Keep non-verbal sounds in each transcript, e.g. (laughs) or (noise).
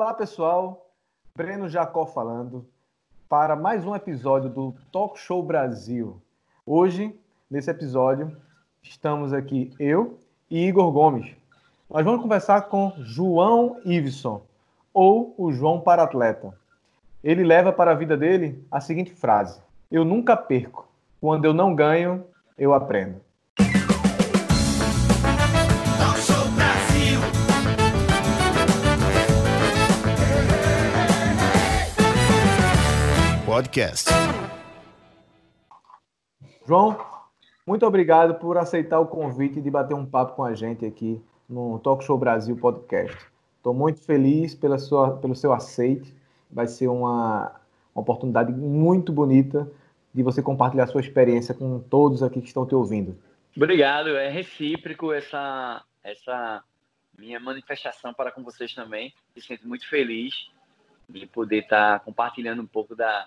Olá, pessoal. Breno Jacó falando para mais um episódio do Talk Show Brasil. Hoje, nesse episódio, estamos aqui eu e Igor Gomes. Nós vamos conversar com João Iveson, ou o João para atleta. Ele leva para a vida dele a seguinte frase: Eu nunca perco. Quando eu não ganho, eu aprendo. Podcast. João, muito obrigado por aceitar o convite de bater um papo com a gente aqui no Talk Show Brasil Podcast. Estou muito feliz pela sua, pelo seu aceite. Vai ser uma, uma oportunidade muito bonita de você compartilhar sua experiência com todos aqui que estão te ouvindo. Obrigado, é recíproco essa, essa minha manifestação para com vocês também. Me sinto muito feliz de poder estar compartilhando um pouco da,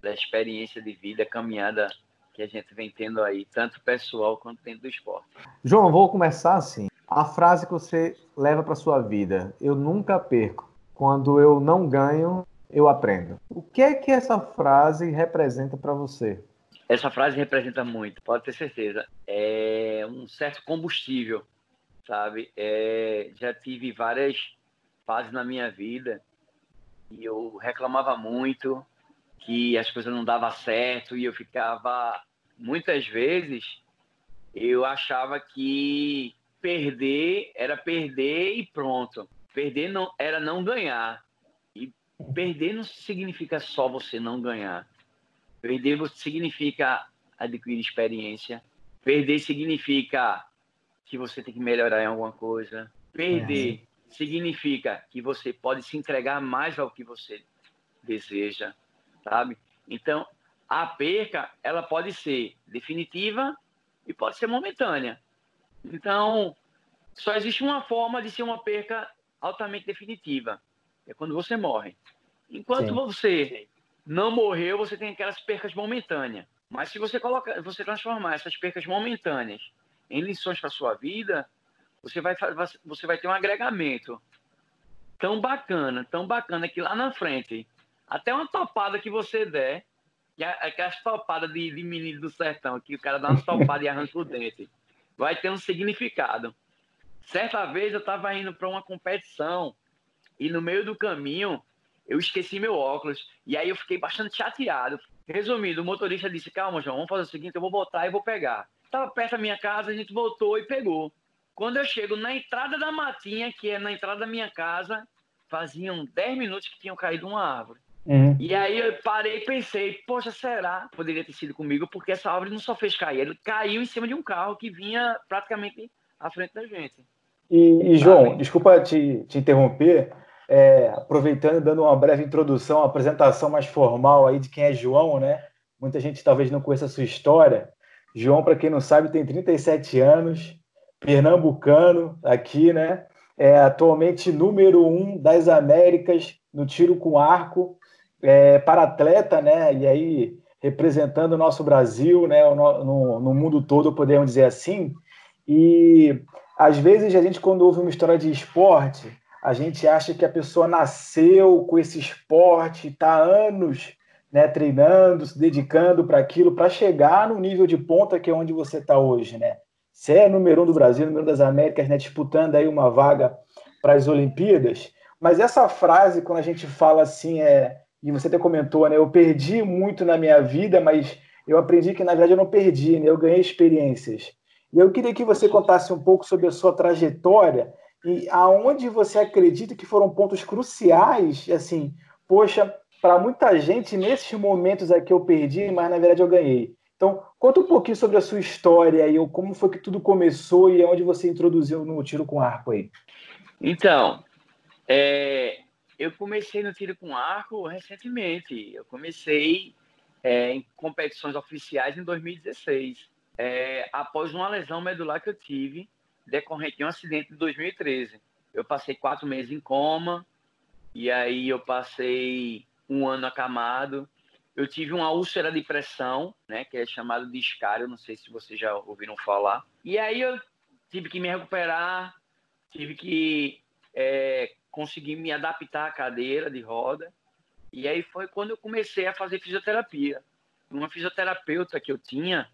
da experiência de vida, caminhada que a gente vem tendo aí, tanto pessoal quanto dentro do esporte. João, vou começar assim. A frase que você leva para sua vida: Eu nunca perco. Quando eu não ganho, eu aprendo. O que é que essa frase representa para você? Essa frase representa muito, pode ter certeza. É um certo combustível, sabe? É, já tive várias fases na minha vida e eu reclamava muito, que as coisas não davam certo e eu ficava muitas vezes eu achava que perder era perder e pronto. Perder não era não ganhar. E perder não significa só você não ganhar. Perder significa adquirir experiência. Perder significa que você tem que melhorar em alguma coisa. Perder é. significa que você pode se entregar mais ao que você deseja sabe? Então, a perca, ela pode ser definitiva e pode ser momentânea. Então, só existe uma forma de ser uma perca altamente definitiva, é quando você morre. Enquanto Sim. você não morreu, você tem aquelas percas momentâneas. Mas se você coloca, você transformar essas percas momentâneas em lições para sua vida, você vai você vai ter um agregamento tão bacana, tão bacana que lá na frente até uma topada que você der, que é aquelas topadas de, de menino do sertão, que o cara dá uma topada e arranca o dente, vai ter um significado. Certa vez eu estava indo para uma competição e no meio do caminho eu esqueci meu óculos e aí eu fiquei bastante chateado. Resumindo, o motorista disse: Calma, João, vamos fazer o seguinte: eu vou voltar e vou pegar. Estava perto da minha casa, a gente voltou e pegou. Quando eu chego na entrada da matinha, que é na entrada da minha casa, faziam 10 minutos que tinham caído uma árvore. Uhum. E aí eu parei e pensei, poxa, será? Poderia ter sido comigo, porque essa árvore não só fez cair, ele caiu em cima de um carro que vinha praticamente à frente da gente. E, e João, desculpa te, te interromper, é, aproveitando e dando uma breve introdução, uma apresentação mais formal aí de quem é João, né? Muita gente talvez não conheça a sua história. João, para quem não sabe, tem 37 anos, pernambucano aqui, né? É atualmente número um das Américas no tiro com arco é, para atleta, né? E aí representando o nosso Brasil, né? No, no, mundo todo, podemos dizer assim. E às vezes a gente, quando ouve uma história de esporte, a gente acha que a pessoa nasceu com esse esporte, está anos né, treinando, se dedicando para aquilo, para chegar no nível de ponta que é onde você está hoje, né? Você é número um do Brasil, número um das Américas, né, disputando aí uma vaga para as Olimpíadas. Mas essa frase, quando a gente fala assim, é e você até comentou, né? Eu perdi muito na minha vida, mas eu aprendi que na verdade eu não perdi, né? Eu ganhei experiências. E eu queria que você contasse um pouco sobre a sua trajetória e aonde você acredita que foram pontos cruciais, assim, poxa, para muita gente nesses momentos aqui eu perdi, mas na verdade eu ganhei. Então, conta um pouquinho sobre a sua história e como foi que tudo começou e onde você introduziu no tiro com arco aí. Então, é, eu comecei no tiro com arco recentemente. Eu comecei é, em competições oficiais em 2016, é, após uma lesão medular que eu tive decorrente de um acidente de 2013. Eu passei quatro meses em coma e aí eu passei um ano acamado. Eu tive uma úlcera de pressão, né, que é chamado de escário, não sei se vocês já ouviram falar. E aí eu tive que me recuperar, tive que é, consegui me adaptar à cadeira de roda. E aí foi quando eu comecei a fazer fisioterapia. Uma fisioterapeuta que eu tinha,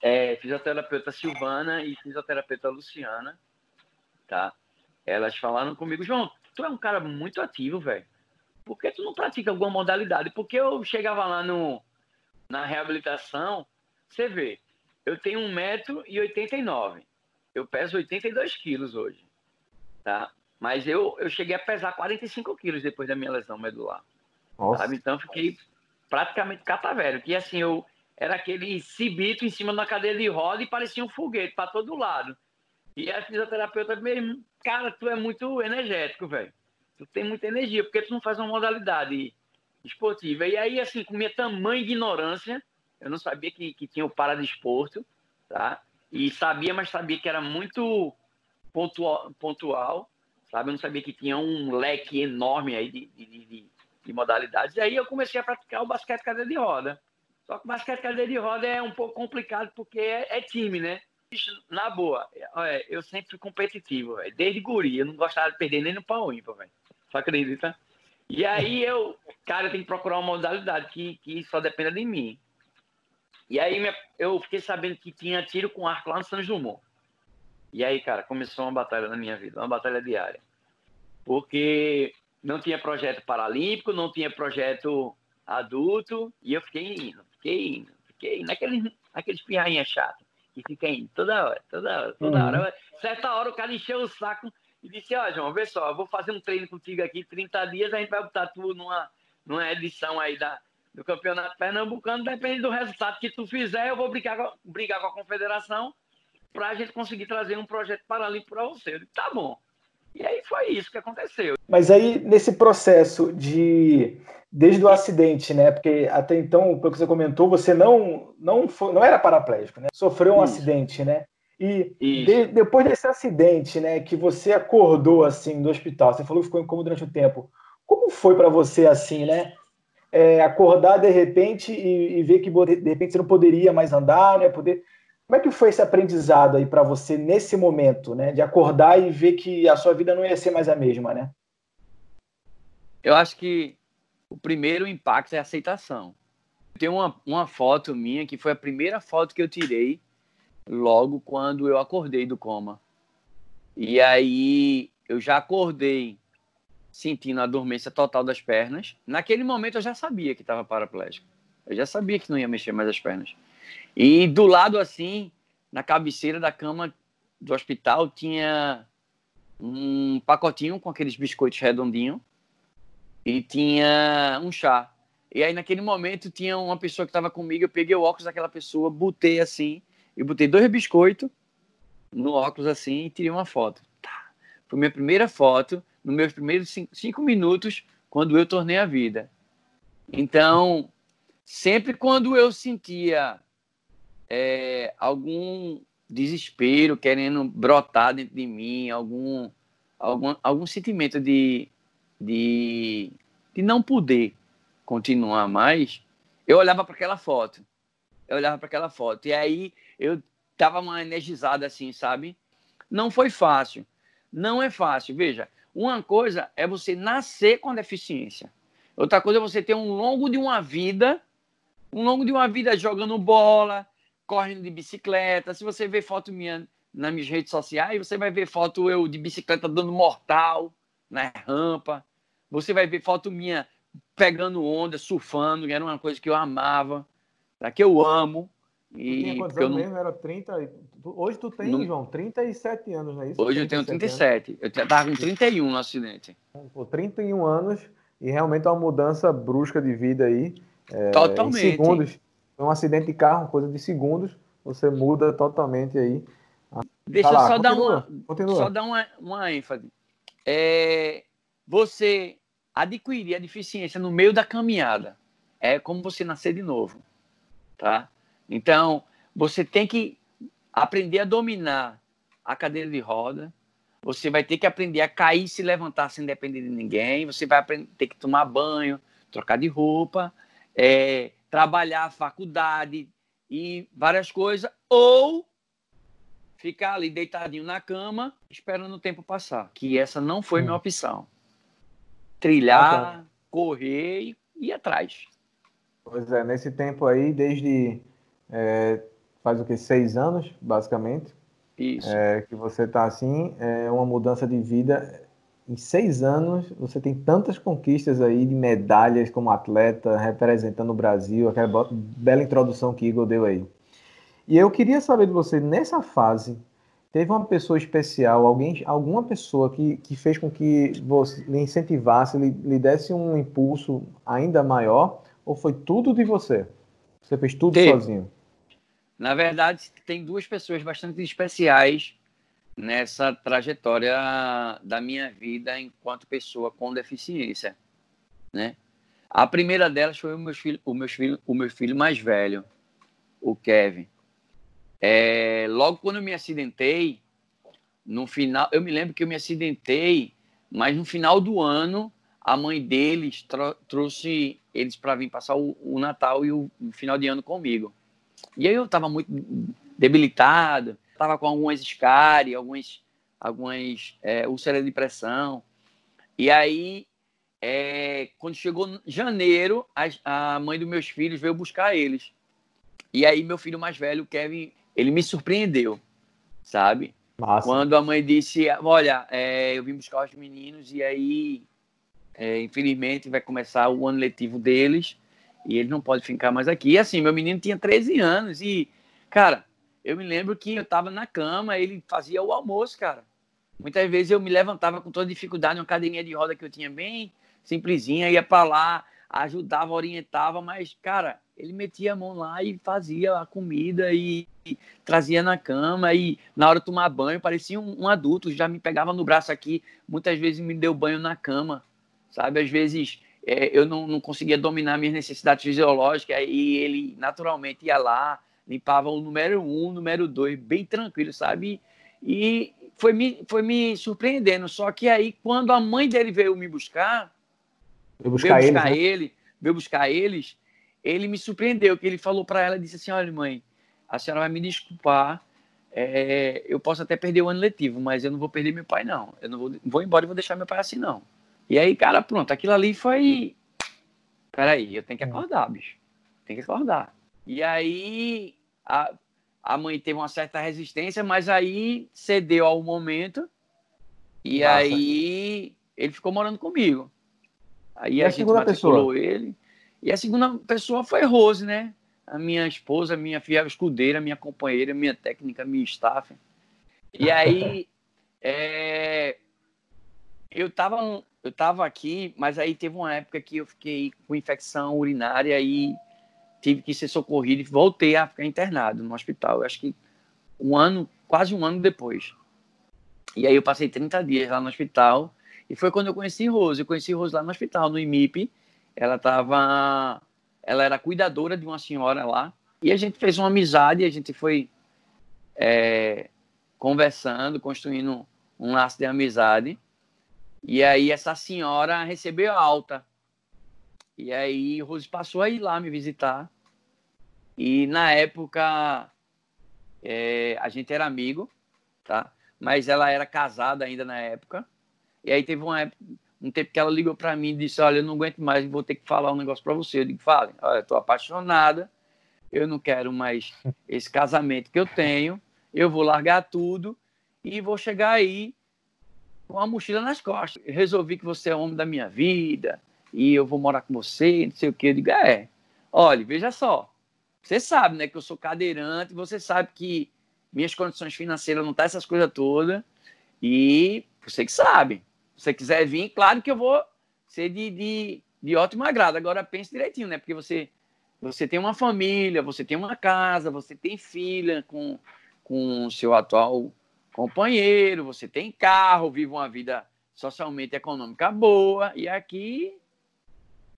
é, fisioterapeuta Silvana e fisioterapeuta Luciana, tá? Elas falaram comigo, João, tu é um cara muito ativo, velho. Por que tu não pratica alguma modalidade? Porque eu chegava lá no, na reabilitação, você vê, eu tenho 1,89m. Eu peso 82 quilos hoje, tá? Mas eu, eu cheguei a pesar 45 quilos depois da minha lesão medular. Nossa. Sabe? Então fiquei praticamente catavério. Que assim, eu era aquele cibito em cima da cadeira de roda e parecia um foguete para todo lado. E a fisioterapeuta mesmo, cara, tu é muito energético, velho. Tu tem muita energia, porque tu não faz uma modalidade esportiva. E aí, assim, com minha tamanha ignorância, eu não sabia que, que tinha o paradesporto, tá? E sabia, mas sabia que era muito pontual, pontual sabe? Eu não sabia que tinha um leque enorme aí de, de, de, de modalidades. E aí eu comecei a praticar o basquete cadeira de roda. Só que basquete cadeira de roda é um pouco complicado porque é, é time, né? Na boa, eu sempre fui competitivo, véio. desde guri. Eu não gostava de perder nem no pau ímpar, velho. Só acredita? E aí eu, cara, eu tenho que procurar uma modalidade que, que só dependa de mim. E aí eu fiquei sabendo que tinha tiro com arco lá no São Jumon. E aí, cara, começou uma batalha na minha vida, uma batalha diária. Porque não tinha projeto paralímpico, não tinha projeto adulto, e eu fiquei indo, fiquei indo, fiquei indo. Naqueles, aqueles pirrainha chato, que fica indo toda hora, toda hora, toda uhum. hora. Certa hora o cara encheu o saco e disse, ó, oh, João, vê só, eu vou fazer um treino contigo aqui, 30 dias, a gente vai botar tu numa, numa edição aí da, do Campeonato Pernambucano, depende do resultado que tu fizer, eu vou brigar, brigar com a confederação para a gente conseguir trazer um projeto paralímpico para você. Eu disse, tá bom. E aí foi isso que aconteceu. Mas aí, nesse processo de. Desde o acidente, né? Porque até então, pelo que você comentou, você não, não, foi, não era paraplégico, né? Sofreu um isso. acidente, né? E de, depois desse acidente, né, que você acordou assim do hospital, você falou que ficou incômodo durante o tempo. Como foi para você assim, né? É, acordar de repente e, e, ver que de repente você não poderia mais andar, né? Poder como é que foi esse aprendizado aí para você nesse momento, né? De acordar e ver que a sua vida não ia ser mais a mesma, né? Eu acho que o primeiro impacto é a aceitação. Tem uma, uma foto minha que foi a primeira foto que eu tirei logo quando eu acordei do coma. E aí eu já acordei sentindo a dormência total das pernas. Naquele momento eu já sabia que estava paraplégico. Eu já sabia que não ia mexer mais as pernas. E do lado, assim, na cabeceira da cama do hospital, tinha um pacotinho com aqueles biscoitos redondinhos e tinha um chá. E aí, naquele momento, tinha uma pessoa que estava comigo, eu peguei o óculos daquela pessoa, botei assim, e botei dois biscoitos no óculos assim e tirei uma foto. Tá. Foi minha primeira foto, nos meus primeiros cinco, cinco minutos, quando eu tornei a vida. Então, sempre quando eu sentia é, algum desespero querendo brotar dentro de mim, algum, algum, algum sentimento de, de, de não poder continuar mais, eu olhava para aquela foto. Eu olhava para aquela foto. E aí eu tava uma energizada assim, sabe? Não foi fácil. Não é fácil. Veja, uma coisa é você nascer com deficiência. Outra coisa é você ter um longo de uma vida, um longo de uma vida jogando bola, correndo de bicicleta. Se você ver foto minha nas minhas redes sociais, você vai ver foto eu de bicicleta dando mortal na rampa. Você vai ver foto minha pegando onda, surfando, que era uma coisa que eu amava, tá? que eu amo. E tinha quantos anos não... mesmo? Era 30. Hoje tu tem, não... João, 37 anos, não é isso? Hoje eu tenho 37. Anos. Eu estava com 31 no acidente. Pô, 31 anos e realmente é uma mudança brusca de vida aí. É, Totalmente. Em segundos, um acidente de carro, coisa de segundos, você muda totalmente aí. Deixa tá eu só, dar uma, só dar uma, uma ênfase. É, você adquirir a deficiência no meio da caminhada é como você nascer de novo, tá? Então, você tem que aprender a dominar a cadeira de roda, você vai ter que aprender a cair e se levantar sem depender de ninguém, você vai ter que tomar banho, trocar de roupa, é, trabalhar, faculdade e várias coisas, ou ficar ali deitadinho na cama, esperando o tempo passar. Que essa não foi minha opção. Trilhar, correr e ir atrás. Pois é, nesse tempo aí, desde é, faz o que seis anos, basicamente. Isso. É, que você está assim, é uma mudança de vida. Em seis anos, você tem tantas conquistas aí de medalhas como atleta, representando o Brasil, aquela bela introdução que Igor deu aí. E eu queria saber de você, nessa fase, teve uma pessoa especial, alguém, alguma pessoa que, que fez com que você lhe incentivasse, lhe, lhe desse um impulso ainda maior, ou foi tudo de você? Você fez tudo teve. sozinho? Na verdade, tem duas pessoas bastante especiais nessa trajetória da minha vida enquanto pessoa com deficiência, né? A primeira delas foi o meu filho, o meu filho, o meu filho mais velho, o Kevin. É, logo quando eu me acidentei, no final, eu me lembro que eu me acidentei, mas no final do ano, a mãe deles trouxe eles para vir passar o, o Natal e o, o final de ano comigo. E aí eu estava muito debilitado, estava com algumas escáries, algumas, algumas é, úlceras de pressão. E aí, é, quando chegou janeiro, a, a mãe dos meus filhos veio buscar eles. E aí meu filho mais velho, Kevin, ele me surpreendeu, sabe? Massa. Quando a mãe disse, olha, é, eu vim buscar os meninos e aí, é, infelizmente, vai começar o ano letivo deles e ele não pode ficar mais aqui. E assim, meu menino tinha 13 anos e, cara, eu me lembro que eu tava na cama, ele fazia o almoço, cara. Muitas vezes eu me levantava com toda dificuldade, uma cadeirinha de roda que eu tinha bem simplesinha, ia para lá, ajudava, orientava, mas, cara, ele metia a mão lá e fazia a comida e, e trazia na cama e na hora de tomar banho parecia um, um, adulto, já me pegava no braço aqui, muitas vezes me deu banho na cama, sabe? Às vezes é, eu não, não conseguia dominar minhas necessidades fisiológicas, e ele naturalmente ia lá, limpava o número um, o número dois, bem tranquilo, sabe? E foi me, foi me surpreendendo. Só que aí, quando a mãe dele veio me buscar, veio buscar, veio buscar ele, né? ele, veio buscar eles, ele me surpreendeu, que ele falou para ela, disse assim, olha mãe, a senhora vai me desculpar, é, eu posso até perder o ano letivo, mas eu não vou perder meu pai, não. Eu não vou, vou embora e vou deixar meu pai assim, não. E aí, cara, pronto, aquilo ali foi. Peraí, eu tenho que acordar, bicho. Tem que acordar. E aí, a, a mãe teve uma certa resistência, mas aí cedeu ao momento. E Nossa. aí, ele ficou morando comigo. Aí e a, a gente matriculou ele. E a segunda pessoa foi Rose, né? A minha esposa, minha fiel escudeira, minha companheira, minha técnica, minha staff. E aí, (laughs) é, eu tava eu estava aqui, mas aí teve uma época que eu fiquei com infecção urinária e tive que ser socorrido e voltei a ficar internado no hospital. Acho que um ano, quase um ano depois. E aí eu passei 30 dias lá no hospital e foi quando eu conheci Rose. Eu conheci Rose lá no hospital, no IMIP. Ela estava, ela era cuidadora de uma senhora lá e a gente fez uma amizade. A gente foi é, conversando, construindo um laço de amizade. E aí essa senhora recebeu alta. E aí Rose passou a ir lá me visitar. E na época é, a gente era amigo, tá? Mas ela era casada ainda na época. E aí teve uma época, um tempo que ela ligou para mim e disse: Olha, eu não aguento mais, vou ter que falar um negócio para você. Eu digo: Fale, olha, eu tô apaixonada, eu não quero mais esse casamento que eu tenho, eu vou largar tudo e vou chegar aí com a mochila nas costas. Eu resolvi que você é o homem da minha vida e eu vou morar com você, não sei o que. Eu digo, é, olha, veja só, você sabe, né, que eu sou cadeirante, você sabe que minhas condições financeiras não tá essas coisas todas e você que sabe. Se você quiser vir, claro que eu vou ser de, de, de ótimo agrado. Agora pense direitinho, né, porque você você tem uma família, você tem uma casa, você tem filha com com seu atual companheiro, você tem carro, vive uma vida socialmente econômica boa, e aqui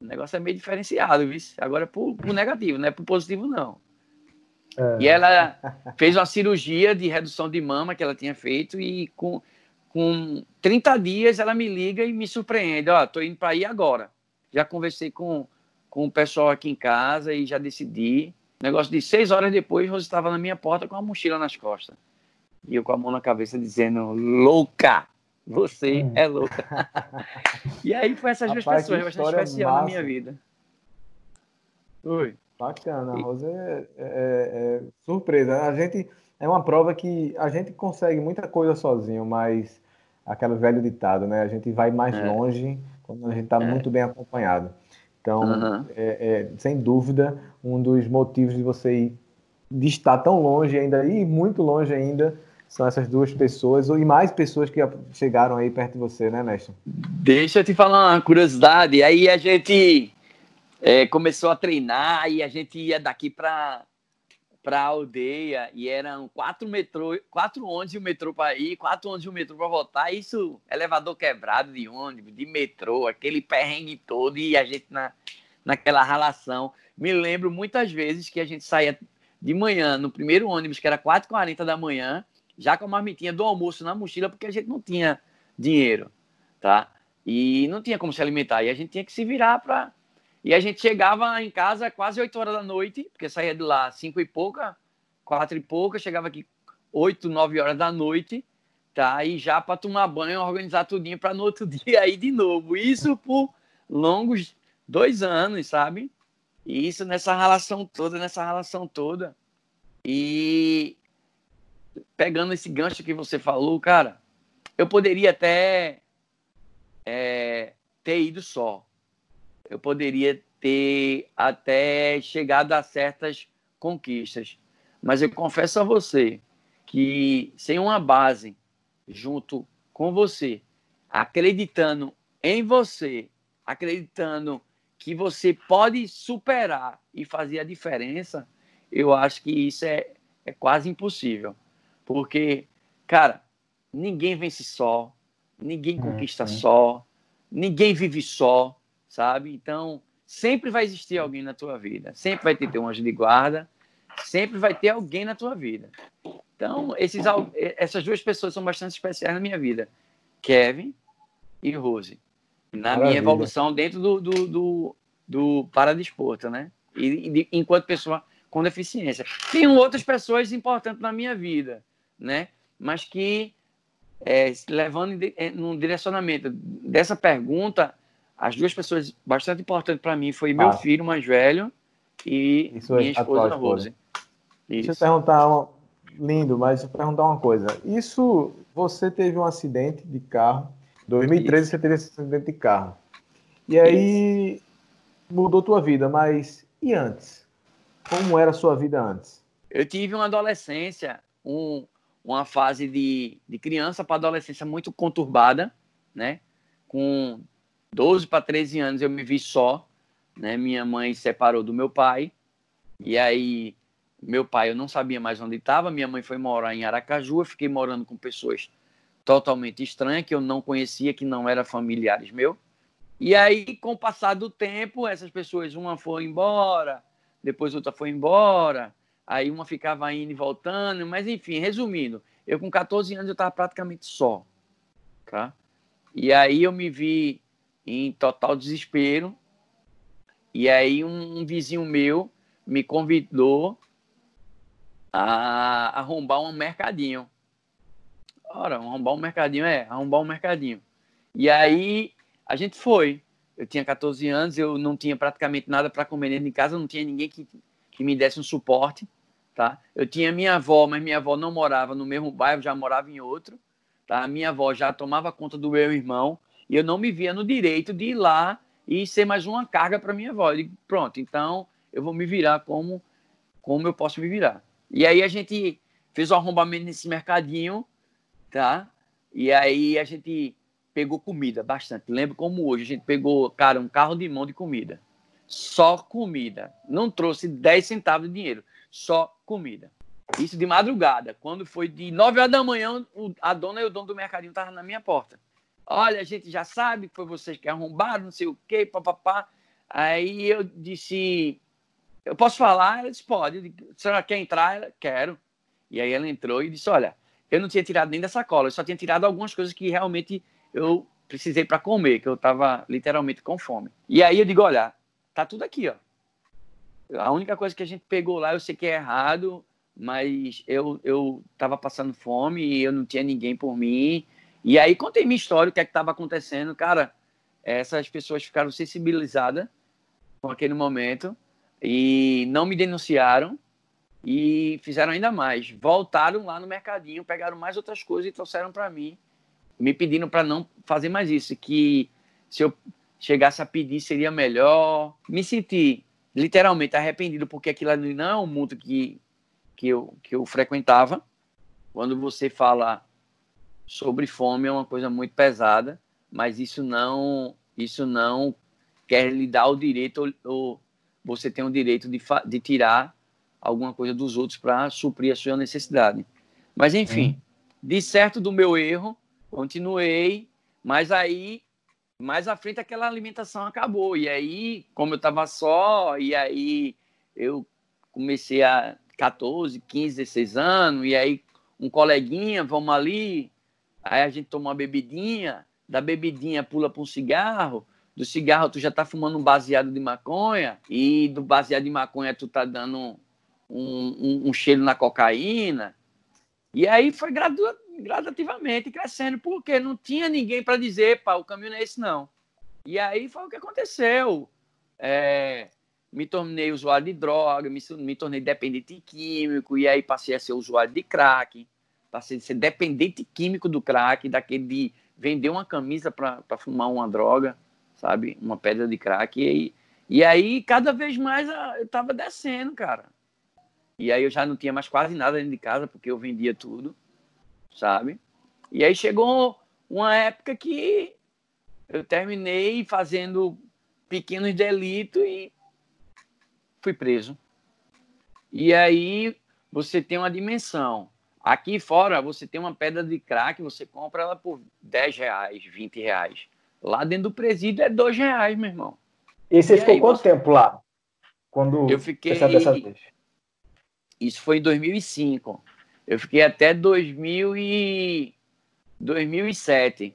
o negócio é meio diferenciado, viu? Agora é pro, pro negativo, não é pro positivo, não. É. E ela (laughs) fez uma cirurgia de redução de mama que ela tinha feito, e com, com 30 dias ela me liga e me surpreende. Ó, tô indo para aí agora. Já conversei com, com o pessoal aqui em casa e já decidi. Negócio de seis horas depois, você estava na minha porta com a mochila nas costas E eu com a mão na cabeça dizendo, louca! Você hum. é louca. e aí foi essas Rapaz, duas pessoas bastante especial massa. na minha vida. Oi. Bacana, a Rosa é, é, é, surpresa. A gente é uma prova que a gente consegue muita coisa sozinho, mas aquele velho ditado, né? A gente vai mais é. longe quando a gente está é. muito bem acompanhado. Então, uhum. é, sem dúvida, um dos motivos de você ir, de estar tão longe ainda e muito longe ainda são essas duas pessoas e mais pessoas que chegaram aí perto de você, né, Néstor? Deixa eu te falar uma curiosidade. Aí a gente é, começou a treinar e a gente ia daqui para para a aldeia e eram quatro metrô, quatro ônibus e o metrô para ir, quatro ônibus e o metrô para voltar. Isso, elevador quebrado de ônibus, de metrô, aquele perrengue todo e a gente na, naquela relação. Me lembro muitas vezes que a gente saía de manhã no primeiro ônibus, que era 4h40 da manhã, já com a marmitinha do almoço na mochila, porque a gente não tinha dinheiro, tá? E não tinha como se alimentar. E a gente tinha que se virar para e a gente chegava em casa quase 8 horas da noite, porque saía de lá 5 e pouca, 4 e pouca, chegava aqui 8, 9 horas da noite, tá? E já para tomar banho, organizar tudinho para no outro (laughs) dia ir de novo. Isso por longos dois anos, sabe? E isso nessa relação toda, nessa relação toda. E pegando esse gancho que você falou, cara, eu poderia até é, ter ido só, eu poderia ter até chegado a certas conquistas. Mas eu confesso a você que sem uma base junto com você, acreditando em você, acreditando que você pode superar e fazer a diferença, eu acho que isso é, é quase impossível. Porque, cara, ninguém vence só, ninguém conquista é, é. só, ninguém vive só sabe? Então, sempre vai existir alguém na tua vida. Sempre vai ter um anjo de guarda. Sempre vai ter alguém na tua vida. Então, esses, essas duas pessoas são bastante especiais na minha vida. Kevin e Rose. Na Maravilha. minha evolução dentro do, do, do, do paradesporto, né? E, e, enquanto pessoa com deficiência. Tem outras pessoas importantes na minha vida, né? Mas que, é, levando em, é, num direcionamento dessa pergunta, as duas pessoas bastante importantes para mim foi meu ah. filho mais velho e Isso minha esposa, Rose. Isso. Deixa eu perguntar, uma... lindo, mas deixa eu perguntar uma coisa. Isso, você teve um acidente de carro, 2013 Isso. você teve esse acidente de carro. E aí Isso. mudou tua vida, mas e antes? Como era a sua vida antes? Eu tive uma adolescência, um, uma fase de, de criança para adolescência muito conturbada, né? Com 12 para 13 anos eu me vi só, né? Minha mãe separou do meu pai. E aí meu pai eu não sabia mais onde estava, minha mãe foi morar em Aracaju, eu fiquei morando com pessoas totalmente estranhas que eu não conhecia, que não eram familiares meus. E aí, com o passar do tempo, essas pessoas, uma foi embora, depois outra foi embora, aí uma ficava indo e voltando, mas enfim, resumindo, eu com 14 anos eu estava praticamente só, tá? E aí eu me vi em total desespero. E aí um, um vizinho meu me convidou a arrombar um mercadinho. Ora, arrombar um mercadinho, é, arrombar um mercadinho. E aí a gente foi. Eu tinha 14 anos, eu não tinha praticamente nada para comer dentro de casa, não tinha ninguém que, que me desse um suporte, tá? Eu tinha minha avó, mas minha avó não morava no mesmo bairro, já morava em outro, tá? Minha avó já tomava conta do meu irmão, e eu não me via no direito de ir lá e ser mais uma carga para minha avó. Eu digo, pronto, então eu vou me virar como, como eu posso me virar. E aí a gente fez o arrombamento nesse mercadinho, tá? E aí a gente pegou comida bastante. Lembro como hoje, a gente pegou, cara, um carro de mão de comida. Só comida. Não trouxe 10 centavos de dinheiro, só comida. Isso de madrugada. Quando foi de 9 horas da manhã, a dona e o dono do mercadinho estavam na minha porta. Olha, a gente já sabe que foi vocês que arrombaram, não sei o quê, papapá. Aí eu disse, eu posso falar? Ela disse, pode. A senhora quer entrar? Ela, quero. E aí ela entrou e disse, olha, eu não tinha tirado nem da sacola, eu só tinha tirado algumas coisas que realmente eu precisei para comer, que eu estava literalmente com fome. E aí eu digo, olha, tá tudo aqui, ó. A única coisa que a gente pegou lá, eu sei que é errado, mas eu eu estava passando fome e eu não tinha ninguém por mim. E aí contei minha história, o que é que estava acontecendo, cara. Essas pessoas ficaram sensibilizadas com aquele momento e não me denunciaram e fizeram ainda mais. Voltaram lá no mercadinho, pegaram mais outras coisas e trouxeram para mim, me pedindo para não fazer mais isso, que se eu chegasse a pedir seria melhor. Me senti literalmente arrependido porque aquilo não é um mundo que, que, eu, que eu frequentava. Quando você fala sobre fome é uma coisa muito pesada, mas isso não isso não quer lhe dar o direito ou, ou você tem o direito de, de tirar alguma coisa dos outros para suprir a sua necessidade. Mas enfim, uhum. de certo do meu erro, continuei, mas aí mais à frente aquela alimentação acabou. E aí, como eu estava só, e aí eu comecei a 14, 15, 16 anos, e aí um coleguinha, vamos ali, aí a gente toma uma bebidinha, da bebidinha pula para um cigarro, do cigarro tu já tá fumando um baseado de maconha, e do baseado de maconha tu tá dando um, um, um cheiro na cocaína. E aí foi gradu, gradativamente crescendo, porque não tinha ninguém para dizer, pá, o caminho não é esse não. E aí foi o que aconteceu. É, me tornei usuário de droga, me, me tornei dependente químico, e aí passei a ser usuário de crack, passei a ser dependente químico do crack, daquele de vender uma camisa para fumar uma droga sabe? Uma pedra de crack. E aí, e aí cada vez mais eu estava descendo, cara. E aí eu já não tinha mais quase nada dentro de casa, porque eu vendia tudo, sabe? E aí chegou uma época que eu terminei fazendo pequenos delitos e fui preso. E aí você tem uma dimensão. Aqui fora você tem uma pedra de crack, você compra ela por 10 reais, 20 reais. Lá dentro do presídio é dois reais, meu irmão. E você e ficou aí, quanto você... tempo lá? Quando eu fiquei. Isso foi em 2005. Eu fiquei até 2000 e... 2007.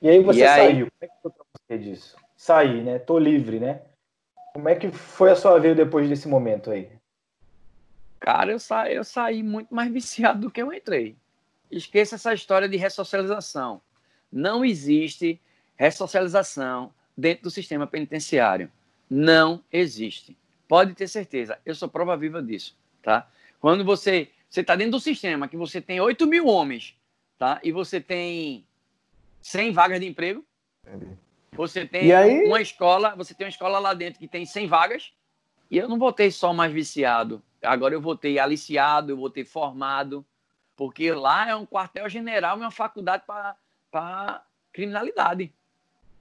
E aí você e saiu. Aí... Como é que foi pra você disso? Sair, né? Tô livre, né? Como é que foi a sua vida depois desse momento aí? Cara, eu, sa... eu saí muito mais (laughs) viciado do que eu entrei. Esqueça essa história de ressocialização. Não existe ressocialização dentro do sistema penitenciário. Não existe. Pode ter certeza. Eu sou prova viva disso, tá? Quando você você está dentro do sistema que você tem 8 mil homens, tá? E você tem 100 vagas de emprego. Entendi. Você tem uma escola, você tem uma escola lá dentro que tem 100 vagas. E eu não votei só mais viciado. Agora eu votei aliciado, eu votei formado, porque lá é um quartel-general e uma faculdade para criminalidade.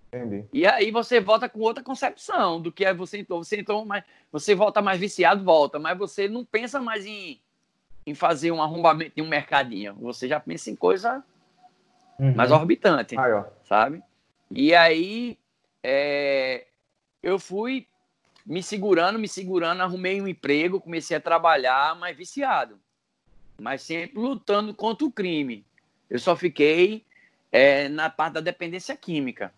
Entendi. E aí você volta com outra concepção do que é você entrou. Você entrou, mas você volta mais viciado, volta, mas você não pensa mais em, em fazer um arrombamento em um mercadinho. Você já pensa em coisa uhum. mais orbitante, aí, sabe? E aí é, eu fui me segurando, me segurando, arrumei um emprego, comecei a trabalhar, mas viciado. Mas sempre lutando contra o crime. Eu só fiquei é, na parte da dependência química.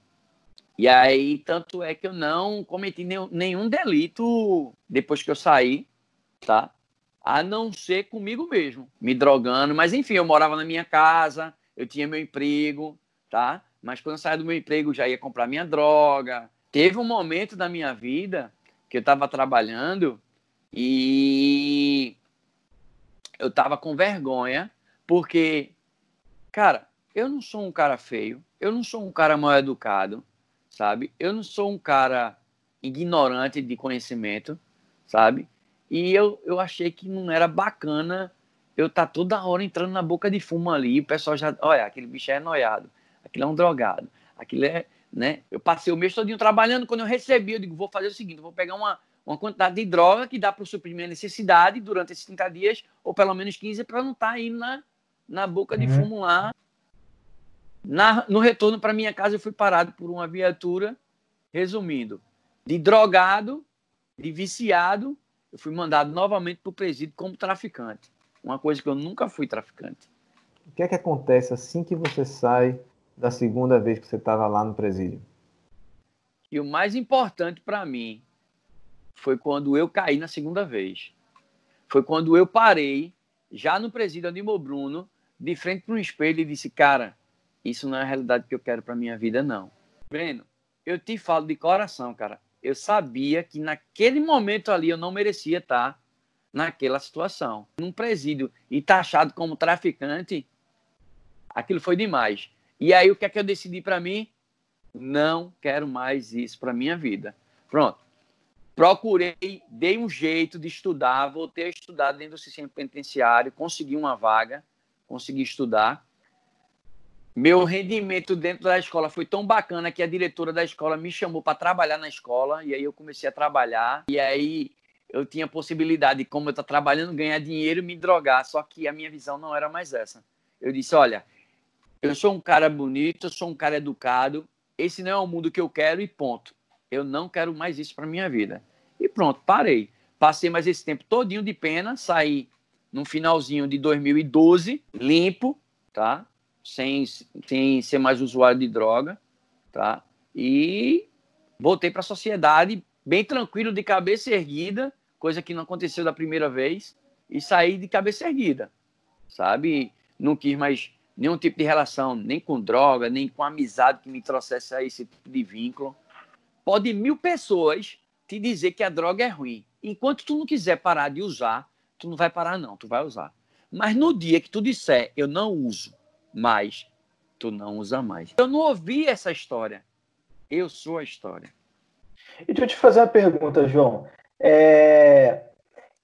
E aí, tanto é que eu não cometi nenhum, nenhum delito depois que eu saí, tá? A não ser comigo mesmo, me drogando. Mas enfim, eu morava na minha casa, eu tinha meu emprego, tá? Mas quando eu saí do meu emprego, já ia comprar minha droga. Teve um momento da minha vida que eu estava trabalhando e eu estava com vergonha, porque, cara, eu não sou um cara feio, eu não sou um cara mal educado, sabe? Eu não sou um cara ignorante de conhecimento, sabe? E eu, eu achei que não era bacana eu estar tá toda hora entrando na boca de fumo ali, o pessoal já, olha, aquele bicho é noiado, aquele é um drogado, aquilo é, né? Eu passei o mês todinho trabalhando, quando eu recebi, eu digo, vou fazer o seguinte, vou pegar uma, uma quantidade de droga que dá para suprir minha necessidade durante esses 30 dias, ou pelo menos 15, para não estar tá indo na, na boca de uhum. fumo lá na, no retorno para minha casa, eu fui parado por uma viatura. Resumindo, de drogado, de viciado, eu fui mandado novamente para o presídio como traficante. Uma coisa que eu nunca fui traficante. O que é que acontece assim que você sai da segunda vez que você estava lá no presídio? E o mais importante para mim foi quando eu caí na segunda vez. foi quando eu parei, já no presídio Animo Bruno, de frente para um espelho e disse, cara, isso não é a realidade que eu quero para minha vida, não. Breno, eu te falo de coração, cara. Eu sabia que naquele momento ali eu não merecia estar naquela situação. Num presídio e taxado como traficante, aquilo foi demais. E aí o que é que eu decidi para mim? Não quero mais isso para minha vida. Pronto. Procurei, dei um jeito de estudar, voltei a estudar dentro do sistema penitenciário, consegui uma vaga, consegui estudar. Meu rendimento dentro da escola foi tão bacana que a diretora da escola me chamou para trabalhar na escola e aí eu comecei a trabalhar e aí eu tinha possibilidade, como eu estou trabalhando, ganhar dinheiro e me drogar. Só que a minha visão não era mais essa. Eu disse: olha, eu sou um cara bonito, eu sou um cara educado, esse não é o mundo que eu quero e ponto. Eu não quero mais isso para minha vida. E pronto, parei. Passei mais esse tempo todinho de pena, saí no finalzinho de 2012, limpo, tá? Sem, sem ser mais usuário de droga, tá? E voltei para a sociedade bem tranquilo, de cabeça erguida, coisa que não aconteceu da primeira vez, e saí de cabeça erguida, sabe? Não quis mais nenhum tipo de relação, nem com droga, nem com amizade que me trouxesse a esse tipo de vínculo. Pode mil pessoas te dizer que a droga é ruim. Enquanto tu não quiser parar de usar, tu não vai parar não, tu vai usar. Mas no dia que tu disser, eu não uso mais, tu não usa mais. Eu não ouvi essa história. Eu sou a história. E deixa eu te fazer uma pergunta, João. É...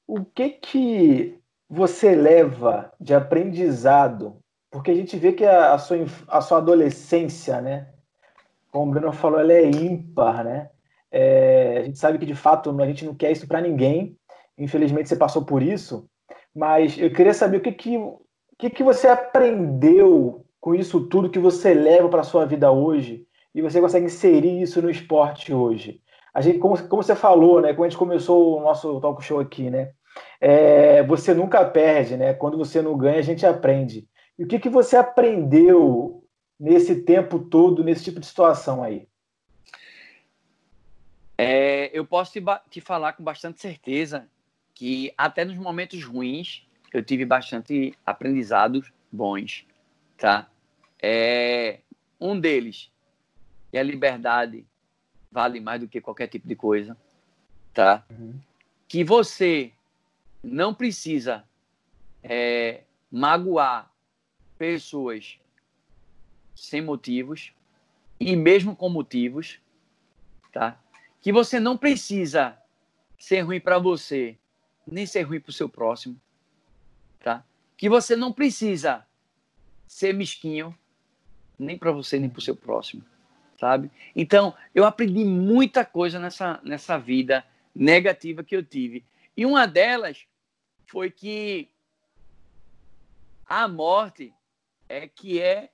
O que que você leva de aprendizado porque a gente vê que a, a, sua, a sua adolescência, né? Como o Bruno falou, ela é ímpar, né? É, a gente sabe que de fato a gente não quer isso para ninguém. Infelizmente você passou por isso, mas eu queria saber o que que, que, que você aprendeu com isso tudo que você leva para sua vida hoje e você consegue inserir isso no esporte hoje. A gente, como, como você falou, né? Quando a gente começou o nosso talk show aqui, né? É, você nunca perde, né? Quando você não ganha, a gente aprende. E o que, que você aprendeu nesse tempo todo, nesse tipo de situação aí? É, eu posso te, te, falar com bastante certeza que até nos momentos ruins eu tive bastante aprendizados bons, tá? É, um deles é a liberdade vale mais do que qualquer tipo de coisa, tá? Uhum. Que você não precisa é, magoar pessoas sem motivos e mesmo com motivos, tá? Que você não precisa ser ruim para você, nem ser ruim para o seu próximo? Que você não precisa ser mesquinho, nem para você, nem para o seu próximo, sabe? Então, eu aprendi muita coisa nessa, nessa vida negativa que eu tive. E uma delas foi que a morte é que é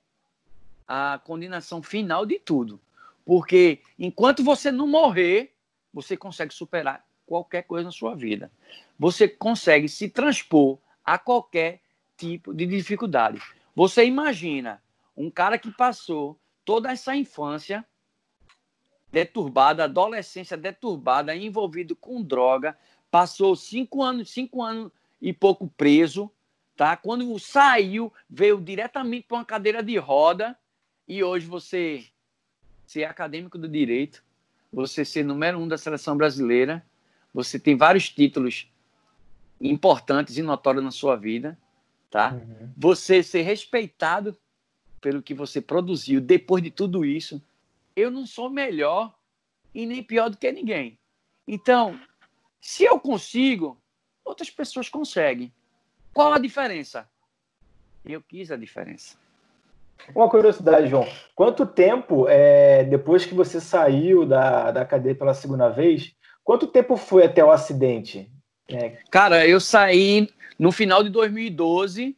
a condenação final de tudo. Porque enquanto você não morrer, você consegue superar qualquer coisa na sua vida. Você consegue se transpor a qualquer tipo de dificuldade. Você imagina um cara que passou toda essa infância deturbada, adolescência deturbada, envolvido com droga, passou cinco anos, cinco anos e pouco preso, tá? Quando saiu, veio diretamente para uma cadeira de roda e hoje você ser acadêmico do direito, você ser número um da seleção brasileira, você tem vários títulos importantes e notórios na sua vida, tá? Uhum. Você ser respeitado pelo que você produziu depois de tudo isso. Eu não sou melhor e nem pior do que ninguém. Então, se eu consigo, outras pessoas conseguem. Qual a diferença? Eu quis a diferença. Uma curiosidade, João. Quanto tempo, é, depois que você saiu da, da cadeia pela segunda vez, quanto tempo foi até o acidente? É... Cara, eu saí no final de 2012.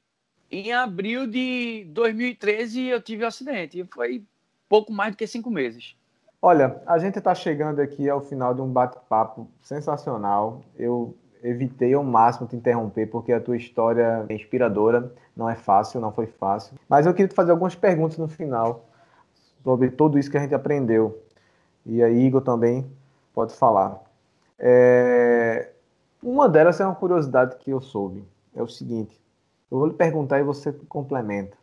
Em abril de 2013 eu tive o um acidente. Foi pouco mais do que cinco meses. Olha, a gente está chegando aqui ao final de um bate-papo sensacional. Eu evitei ao máximo te interromper, porque a tua história é inspiradora, não é fácil, não foi fácil. Mas eu queria te fazer algumas perguntas no final sobre tudo isso que a gente aprendeu. E aí, Igor também pode falar. É... Uma delas é uma curiosidade que eu soube. É o seguinte: eu vou lhe perguntar e você complementa.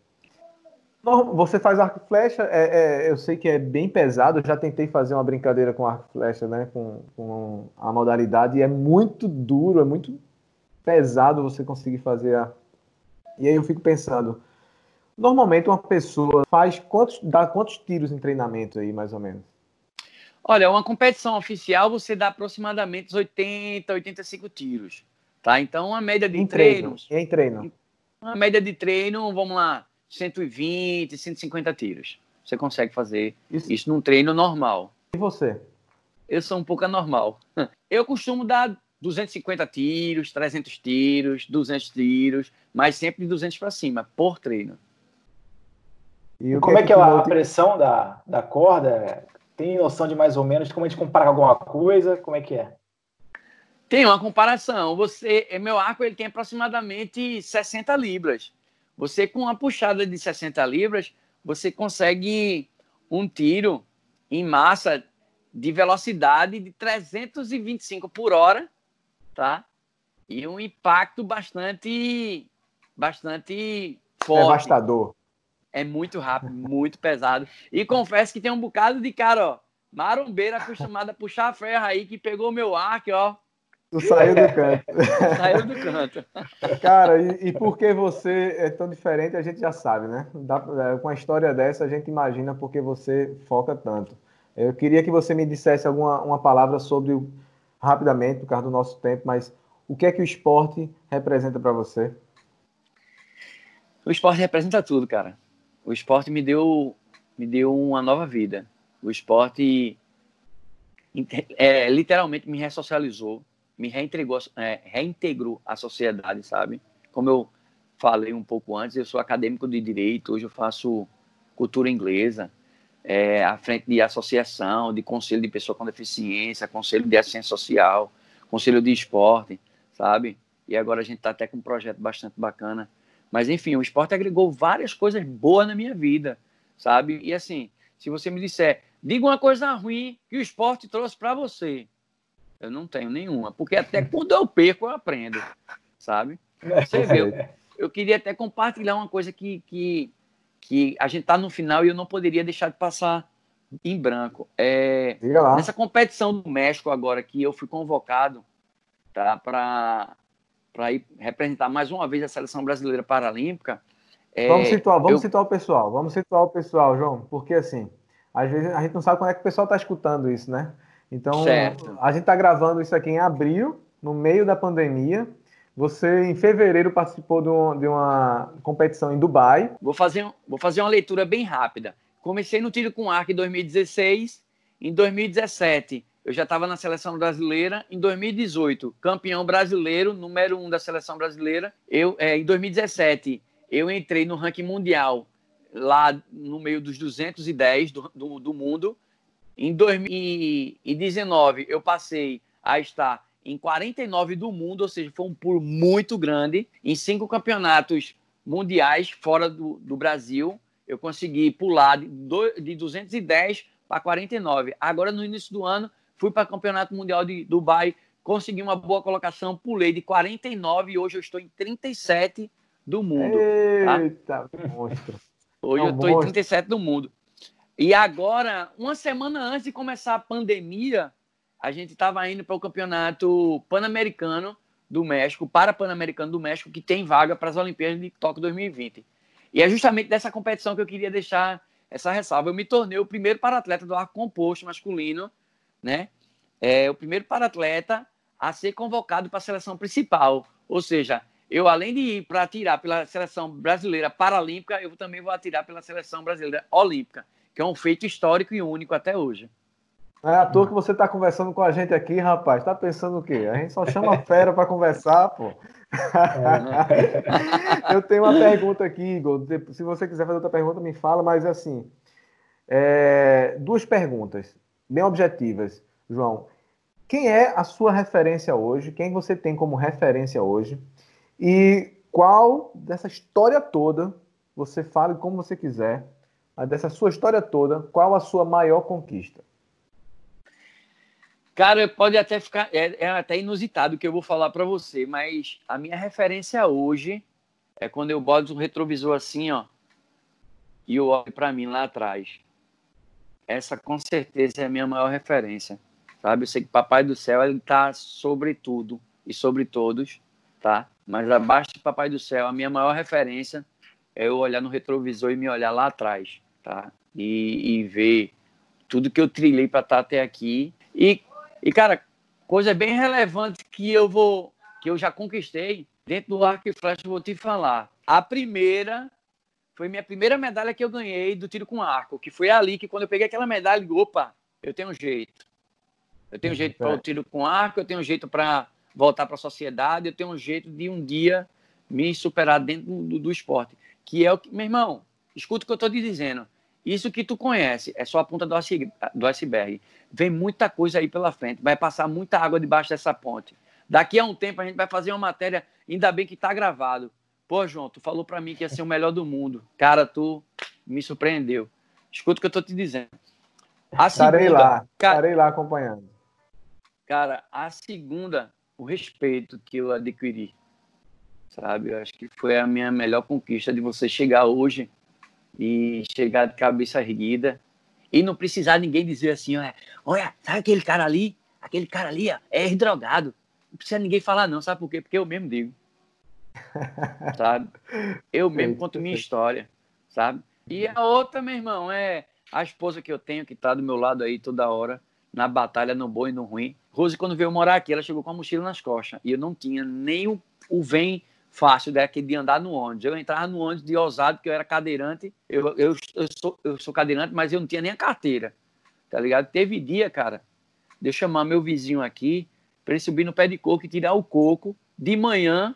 Você faz arco e flecha, é, é, eu sei que é bem pesado, eu já tentei fazer uma brincadeira com arco e flecha, né, com, com, a modalidade, e é muito duro, é muito pesado você conseguir fazer a... E aí eu fico pensando, normalmente uma pessoa faz quantos, dá quantos tiros em treinamento aí, mais ou menos? Olha, uma competição oficial você dá aproximadamente 80, 85 tiros, tá? Então, uma média de em treinos... Treino. Em treino? Uma média de treino, vamos lá, 120, 150 tiros. Você consegue fazer isso, isso num treino normal. E você? Eu sou um pouco anormal. (laughs) Eu costumo dar 250 tiros, 300 tiros, 200 tiros, mas sempre de 200 para cima, por treino. E como é que é a pressão da, da corda? Tem noção de mais ou menos como a gente compara alguma coisa? Como é que é? Tem uma comparação. Você, meu arco ele tem aproximadamente 60 libras. Você com uma puxada de 60 libras, você consegue um tiro em massa de velocidade de 325 por hora, tá? E um impacto bastante bastante forte. Devastador. É muito rápido, (laughs) muito pesado. E confesso que tem um bocado de cara, ó, marombeira acostumado a puxar a ferro aí, que pegou meu arco, ó, Tu saiu do canto. (laughs) saiu do canto. Cara, e, e por que você é tão diferente, a gente já sabe, né? Dá, é, com a história dessa, a gente imagina porque você foca tanto. Eu queria que você me dissesse alguma uma palavra sobre, o, rapidamente, por causa do nosso tempo, mas o que é que o esporte representa para você? O esporte representa tudo, cara. O esporte me deu, me deu uma nova vida. O esporte é, literalmente me ressocializou me reintegrou, é, reintegrou à sociedade, sabe? Como eu falei um pouco antes, eu sou acadêmico de direito, hoje eu faço cultura inglesa, é, à frente de associação, de conselho de pessoa com deficiência, conselho de assistência social, conselho de esporte, sabe? E agora a gente está até com um projeto bastante bacana. Mas, enfim, o esporte agregou várias coisas boas na minha vida, sabe? E, assim, se você me disser, diga uma coisa ruim que o esporte trouxe para você, eu não tenho nenhuma, porque até quando eu perco, eu aprendo, sabe? Você vê, eu, eu queria até compartilhar uma coisa que, que, que a gente tá no final e eu não poderia deixar de passar em branco. É, nessa competição do México agora, que eu fui convocado tá, para ir representar mais uma vez a seleção brasileira paralímpica. É, vamos situar, vamos eu... situar o pessoal, vamos situar o pessoal, João, porque assim, às vezes a gente não sabe quando é que o pessoal está escutando isso, né? Então, certo. a gente está gravando isso aqui em abril, no meio da pandemia. Você, em fevereiro, participou de uma, de uma competição em Dubai. Vou fazer, vou fazer uma leitura bem rápida. Comecei no tiro com arco em 2016. Em 2017, eu já estava na seleção brasileira. Em 2018, campeão brasileiro, número um da seleção brasileira. Eu, é, em 2017, eu entrei no ranking mundial, lá no meio dos 210 do, do, do mundo. Em 2019, eu passei a estar em 49 do mundo, ou seja, foi um pulo muito grande. Em cinco campeonatos mundiais fora do, do Brasil, eu consegui pular de, de 210 para 49. Agora, no início do ano, fui para o Campeonato Mundial de Dubai, consegui uma boa colocação, pulei de 49 e hoje eu estou em 37 do mundo. Tá? Eita, tá? monstro. Hoje é um eu estou em 37 do mundo. E agora, uma semana antes de começar a pandemia, a gente estava indo para o campeonato pan-americano do México, para pan-americano do México, que tem vaga para as Olimpíadas de Tóquio 2020. E é justamente dessa competição que eu queria deixar essa ressalva. Eu me tornei o primeiro para-atleta do arco composto masculino, né? É o primeiro para-atleta a ser convocado para a seleção principal. Ou seja, eu além de ir para atirar pela seleção brasileira paralímpica, eu também vou atirar pela seleção brasileira olímpica que é um feito histórico e único até hoje. É à toa que você está conversando com a gente aqui, rapaz. Está pensando o quê? A gente só chama fera para conversar, pô. É. Eu tenho uma pergunta aqui, Igor. Se você quiser fazer outra pergunta, me fala, mas assim. É... duas perguntas, bem objetivas, João. Quem é a sua referência hoje? Quem você tem como referência hoje? E qual dessa história toda, você fale como você quiser, dessa sua história toda, qual a sua maior conquista? Cara, pode até ficar. É, é até inusitado o que eu vou falar para você, mas a minha referência hoje é quando eu boto um retrovisor assim, ó, e eu olho para mim lá atrás. Essa com certeza é a minha maior referência, sabe? Eu sei que Papai do Céu ele tá sobre tudo e sobre todos, tá? Mas abaixo de Papai do Céu, a minha maior referência é eu olhar no retrovisor e me olhar lá atrás, tá? E, e ver tudo que eu trilhei para estar tá até aqui e e, cara, coisa bem relevante que eu vou, que eu já conquistei dentro do arco e flecha, eu vou te falar. A primeira foi minha primeira medalha que eu ganhei do tiro com arco, que foi ali que quando eu peguei aquela medalha, eu, opa, eu tenho um jeito. Eu tenho um jeito para o tiro com arco, eu tenho um jeito para voltar para a sociedade, eu tenho um jeito de um dia me superar dentro do, do esporte. Que é o que, meu irmão, escuta o que eu estou te dizendo. Isso que tu conhece é só a ponta do iceberg. Vem muita coisa aí pela frente, vai passar muita água debaixo dessa ponte. Daqui a um tempo a gente vai fazer uma matéria, ainda bem que está gravado. Pô, João, tu falou para mim que ia ser o melhor do mundo. Cara, tu me surpreendeu. Escuta o que eu tô te dizendo. A estarei segunda, lá, cara, estarei lá acompanhando. Cara, a segunda, o respeito que eu adquiri, sabe? Eu acho que foi a minha melhor conquista de você chegar hoje e chegar de cabeça erguida e não precisar ninguém dizer assim, olha, olha, sabe aquele cara ali? Aquele cara ali ó, é drogado. Não precisa ninguém falar não, sabe por quê? Porque eu mesmo digo. (laughs) sabe? Eu mesmo conto minha história, sabe? E a outra, meu irmão, é a esposa que eu tenho que tá do meu lado aí toda hora, na batalha, no bom e no ruim. Rose, quando veio morar aqui, ela chegou com a mochila nas costas. E eu não tinha nem o, o vem fácil daqui de andar no ônibus. Eu entrava no ônibus de ousado, porque eu era cadeirante. Eu, eu, eu, sou, eu sou cadeirante, mas eu não tinha nem a carteira. Tá ligado? Teve dia, cara, de eu chamar meu vizinho aqui para ele subir no pé de coco e tirar o coco de manhã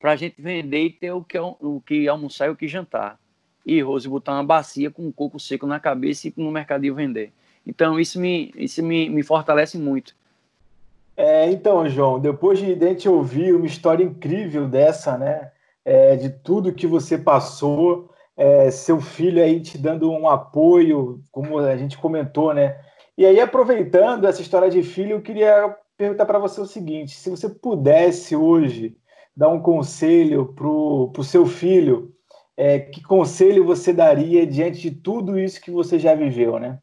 para a gente vender e ter o que, o que almoçar e o que jantar. E Rose botar uma bacia com um coco seco na cabeça e no mercadinho vender. Então isso me, isso me, me fortalece muito. É, então, João, depois de, gente ouvir uma história incrível dessa, né? É, de tudo que você passou, é, seu filho aí te dando um apoio, como a gente comentou, né? E aí, aproveitando essa história de filho, eu queria perguntar para você o seguinte: se você pudesse hoje dar um conselho para o seu filho, é, que conselho você daria diante de tudo isso que você já viveu, né?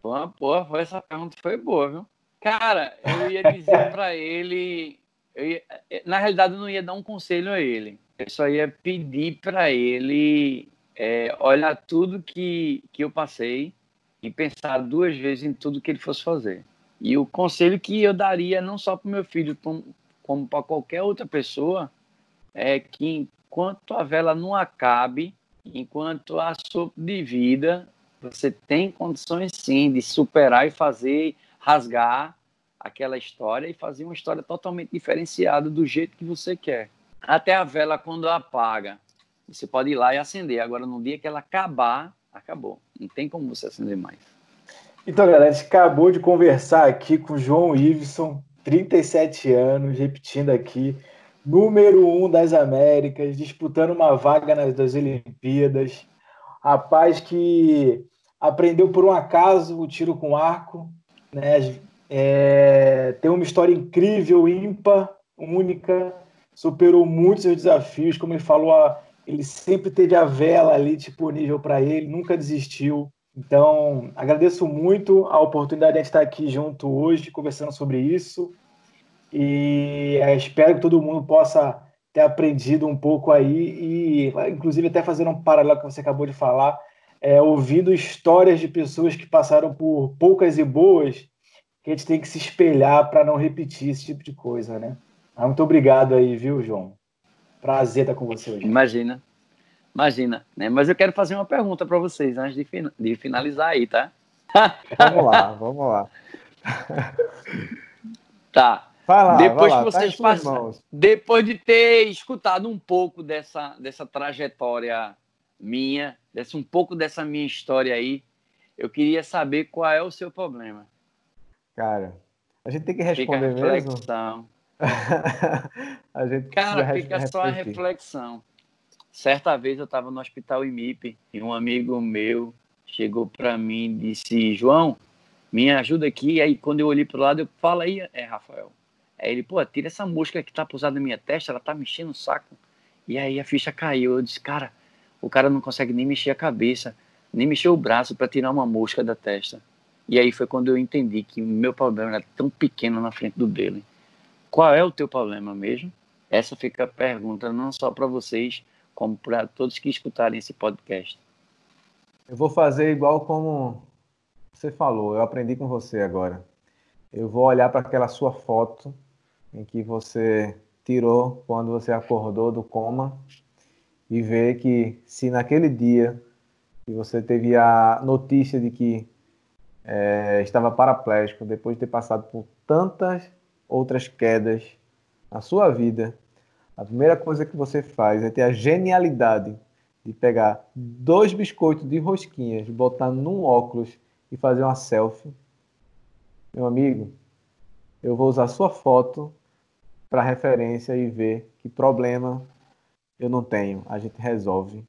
Pô, pô, essa pergunta foi boa, viu? Cara, eu ia dizer para ele. Ia, na realidade, eu não ia dar um conselho a ele. Eu só ia pedir para ele é, olhar tudo que, que eu passei e pensar duas vezes em tudo que ele fosse fazer. E o conselho que eu daria, não só para meu filho, como, para qualquer outra pessoa, é que enquanto a vela não acabe, enquanto a sopro de vida, você tem condições sim de superar e fazer rasgar aquela história e fazer uma história totalmente diferenciada do jeito que você quer. Até a vela, quando apaga, você pode ir lá e acender. Agora, no dia que ela acabar, acabou. Não tem como você acender mais. Então, galera, a gente acabou de conversar aqui com o João Iveson, 37 anos, repetindo aqui, número um das Américas, disputando uma vaga nas das Olimpíadas. Rapaz que aprendeu por um acaso o tiro com arco, né? É, tem uma história incrível, ímpar, única, superou muitos seus desafios, como ele falou, ele sempre teve a vela ali disponível para ele, nunca desistiu. Então, agradeço muito a oportunidade de estar aqui junto hoje, conversando sobre isso. E é, espero que todo mundo possa ter aprendido um pouco aí, e inclusive até fazendo um paralelo que você acabou de falar, é, ouvindo histórias de pessoas que passaram por poucas e boas, que a gente tem que se espelhar para não repetir esse tipo de coisa, né? Muito obrigado aí, viu, João? Prazer estar com você hoje. Imagina, imagina. Né? Mas eu quero fazer uma pergunta para vocês antes de, fin de finalizar aí, tá? (laughs) Vamos lá, vamos lá. (laughs) Tá. Vai lá, depois vai lá, que vocês tá passam, depois de ter escutado um pouco dessa, dessa trajetória minha, desse um pouco dessa minha história aí, eu queria saber qual é o seu problema. Cara, a gente tem que responder fica a reflexão. (laughs) a gente Cara, fica só a reflexão. Certa vez eu estava no hospital IMIP e um amigo meu chegou para mim e disse: João, me ajuda aqui. Aí quando eu olhei pro lado, eu falo aí, é Rafael. Aí ele, pô, tira essa mosca que tá pousada na minha testa, ela tá mexendo o saco. E aí a ficha caiu. Eu disse, cara, o cara não consegue nem mexer a cabeça, nem mexer o braço para tirar uma mosca da testa. E aí foi quando eu entendi que meu problema era tão pequeno na frente do dele. Qual é o teu problema mesmo? Essa fica a pergunta não só para vocês, como para todos que escutarem esse podcast. Eu vou fazer igual como você falou, eu aprendi com você agora. Eu vou olhar para aquela sua foto em que você tirou quando você acordou do coma e ver que se naquele dia que você teve a notícia de que é, estava paraplégico depois de ter passado por tantas outras quedas na sua vida, a primeira coisa que você faz é ter a genialidade de pegar dois biscoitos de rosquinhas, botar num óculos e fazer uma selfie. Meu amigo, eu vou usar sua foto para referência e ver que problema eu não tenho. A gente resolve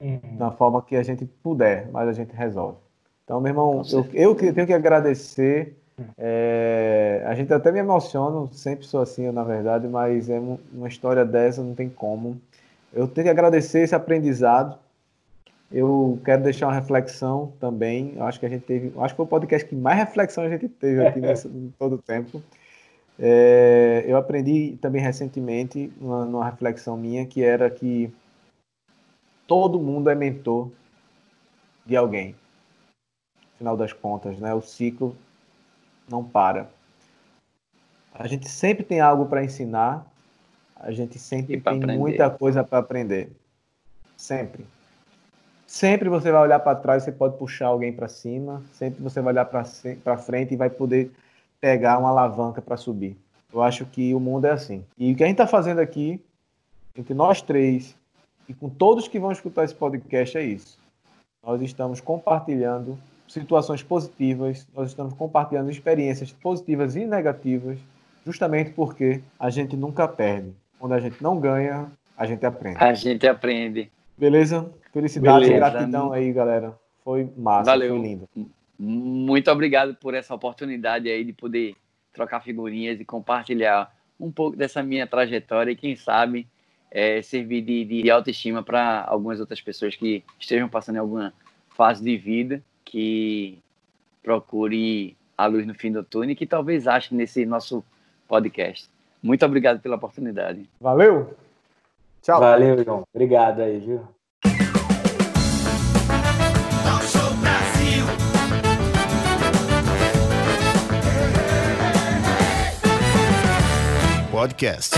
uhum. da forma que a gente puder, mas a gente resolve. Então, meu irmão, eu, eu tenho que agradecer. É, a gente até me emociona, sempre sou assim, na verdade, mas é uma história dessa, não tem como. Eu tenho que agradecer esse aprendizado. Eu quero deixar uma reflexão também. Eu acho que a gente teve, acho que foi o podcast que mais reflexão a gente teve aqui (laughs) nesse, em todo o tempo. É, eu aprendi também recentemente, numa, numa reflexão minha, que era que todo mundo é mentor de alguém final das contas, né? O ciclo não para. A gente sempre tem algo para ensinar, a gente sempre tem aprender. muita coisa para aprender. Sempre. Sempre você vai olhar para trás, você pode puxar alguém para cima, sempre você vai olhar para frente e vai poder pegar uma alavanca para subir. Eu acho que o mundo é assim. E o que a gente está fazendo aqui, entre nós três e com todos que vão escutar esse podcast, é isso. Nós estamos compartilhando situações positivas, nós estamos compartilhando experiências positivas e negativas, justamente porque a gente nunca perde. Quando a gente não ganha, a gente aprende. A gente aprende. Beleza? Felicidade e gratidão aí, galera. Foi massa, Valeu. foi lindo. Muito obrigado por essa oportunidade aí de poder trocar figurinhas e compartilhar um pouco dessa minha trajetória e quem sabe é, servir de, de autoestima para algumas outras pessoas que estejam passando em alguma fase de vida que procure a luz no fim do túnel e que talvez ache nesse nosso podcast. Muito obrigado pela oportunidade. Valeu! Tchau. Valeu, João. Obrigado aí, viu? Podcast.